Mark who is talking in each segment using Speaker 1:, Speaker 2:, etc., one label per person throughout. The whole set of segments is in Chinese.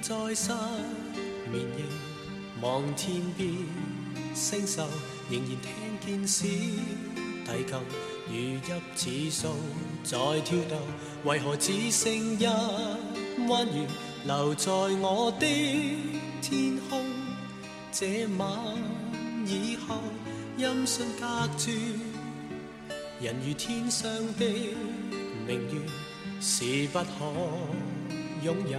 Speaker 1: 再失眠夜，望天边星宿，仍然听见小提琴如泣似诉在跳动。为何只剩一弯月留在我的天空？这晚以后，音讯隔绝，人如天上的明月，是不可拥有。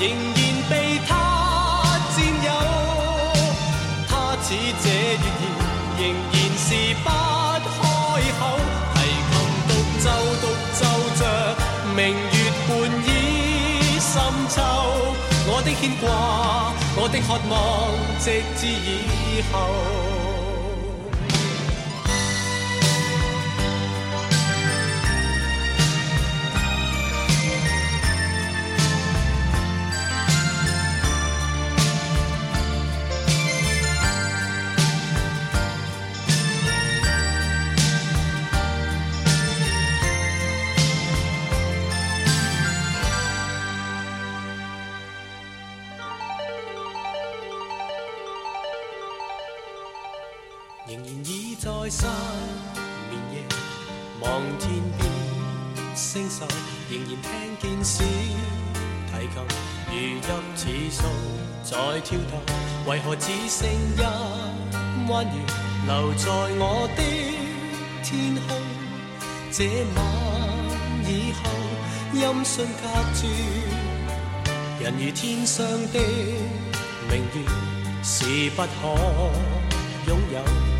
Speaker 1: 仍然被他占有，他似這語言仍然是不開口。提琴獨奏，獨奏着明月半倚深秋，我的牽掛，我的渴望，直至以後。仍然倚在失眠夜，望天边星宿。仍然听见小提琴如泣似诉在跳动，为何只剩一弯月留在我的天空？这晚以后，音讯隔绝，人如天上的明月，是不可拥有。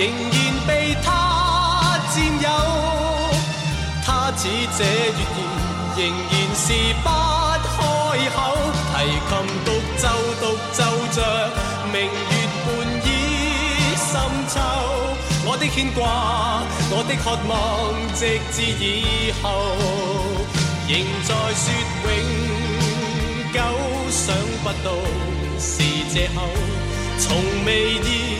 Speaker 1: 仍然被他占有，他似这月儿，仍然是不开口。提琴独奏，独奏着明月半倚深秋。我的牵挂，我的渴望，直至以后，仍在说永久，想不到是借口，从未意。